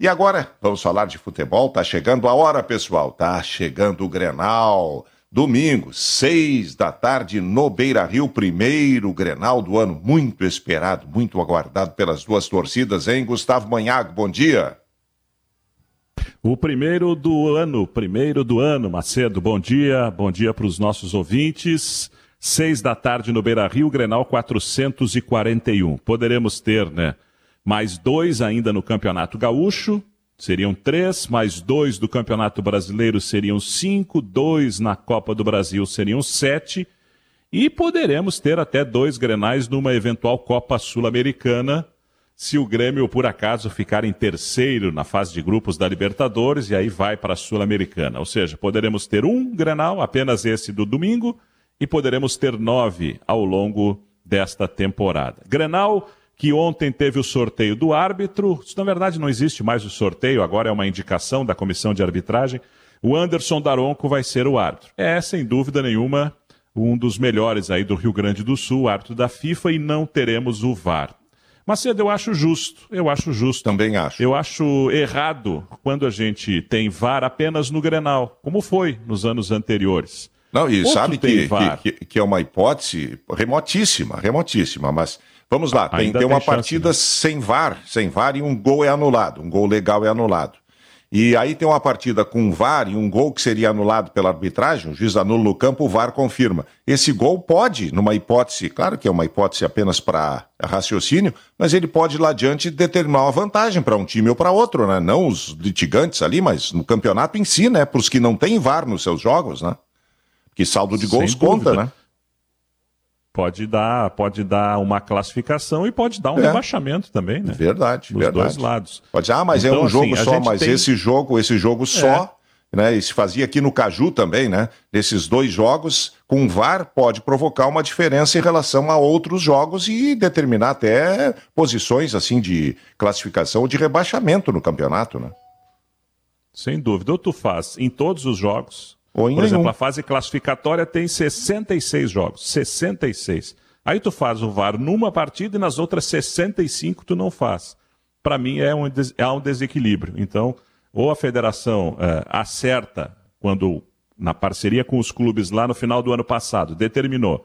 E agora, vamos falar de futebol. Tá chegando a hora, pessoal. Tá chegando o Grenal. Domingo, seis da tarde, no Beira Rio, primeiro Grenal do ano, muito esperado, muito aguardado pelas duas torcidas, hein? Gustavo Manhago, bom dia. O primeiro do ano, primeiro do ano, Macedo, bom dia, bom dia para os nossos ouvintes. Seis da tarde no Beira Rio, Grenal 441. Poderemos ter, né? Mais dois ainda no Campeonato Gaúcho, seriam três, mais dois do Campeonato Brasileiro seriam cinco, dois na Copa do Brasil seriam sete, e poderemos ter até dois grenais numa eventual Copa Sul-Americana, se o Grêmio, por acaso, ficar em terceiro na fase de grupos da Libertadores, e aí vai para a Sul-Americana. Ou seja, poderemos ter um grenal, apenas esse do domingo, e poderemos ter nove ao longo desta temporada. Grenal que ontem teve o sorteio do árbitro. Isso, na verdade, não existe mais o sorteio, agora é uma indicação da comissão de arbitragem. O Anderson Daronco vai ser o árbitro. É, sem dúvida nenhuma, um dos melhores aí do Rio Grande do Sul, árbitro da FIFA, e não teremos o VAR. Macedo, eu acho justo, eu acho justo. Também acho. Eu acho errado quando a gente tem VAR apenas no Grenal, como foi nos anos anteriores. Não, e Outro sabe que, que, que, é uma hipótese remotíssima, remotíssima, mas Vamos lá, tem, tem, uma partida né? sem VAR, sem VAR e um gol é anulado, um gol legal é anulado. E aí tem uma partida com VAR e um gol que seria anulado pela arbitragem, o juiz anula o campo, o VAR confirma. Esse gol pode, numa hipótese, claro que é uma hipótese apenas para raciocínio, mas ele pode lá adiante determinar uma vantagem para um time ou para outro, né? Não os litigantes ali, mas no campeonato em si, né? Para os que não têm VAR nos seus jogos, né? Que saldo de gols conta, né? pode dar, pode dar uma classificação e pode dar um é. rebaixamento também, né? Verdade, Dos verdade. dois lados. Pode, ah, mas é então, é um jogo assim, só, mas tem... esse jogo, esse jogo só, é. né? E se fazia aqui no Caju também, né? Nesses dois jogos, com VAR pode provocar uma diferença em relação a outros jogos e determinar até posições assim de classificação ou de rebaixamento no campeonato, né? Sem dúvida. Ou tu faz em todos os jogos, ou em Por nenhum. exemplo, a fase classificatória tem 66 jogos. 66. Aí tu faz o VAR numa partida e nas outras 65 tu não faz. Para mim é um, é um desequilíbrio. Então, ou a federação é, acerta quando, na parceria com os clubes lá no final do ano passado, determinou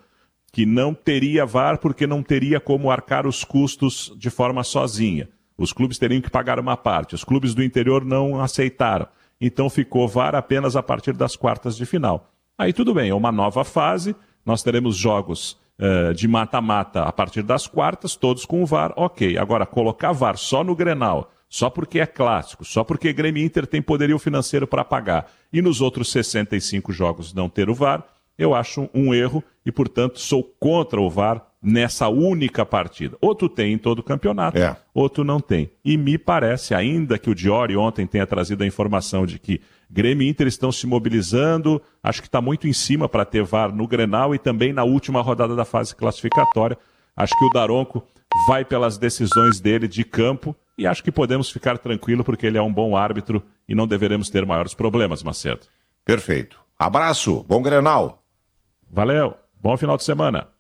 que não teria VAR porque não teria como arcar os custos de forma sozinha. Os clubes teriam que pagar uma parte. Os clubes do interior não aceitaram então ficou VAR apenas a partir das quartas de final. Aí tudo bem, é uma nova fase, nós teremos jogos uh, de mata-mata a partir das quartas, todos com o VAR, ok. Agora, colocar VAR só no Grenal, só porque é clássico, só porque Grêmio Inter tem poderio financeiro para pagar, e nos outros 65 jogos não ter o VAR, eu acho um erro e, portanto, sou contra o VAR nessa única partida. Outro tem em todo o campeonato, é. outro não tem. E me parece, ainda que o Diori ontem tenha trazido a informação de que Grêmio e Inter estão se mobilizando, acho que está muito em cima para ter VAR no Grenal e também na última rodada da fase classificatória. Acho que o Daronco vai pelas decisões dele de campo e acho que podemos ficar tranquilo porque ele é um bom árbitro e não deveremos ter maiores problemas, Macedo. Perfeito. Abraço, bom Grenal. Valeu, bom final de semana.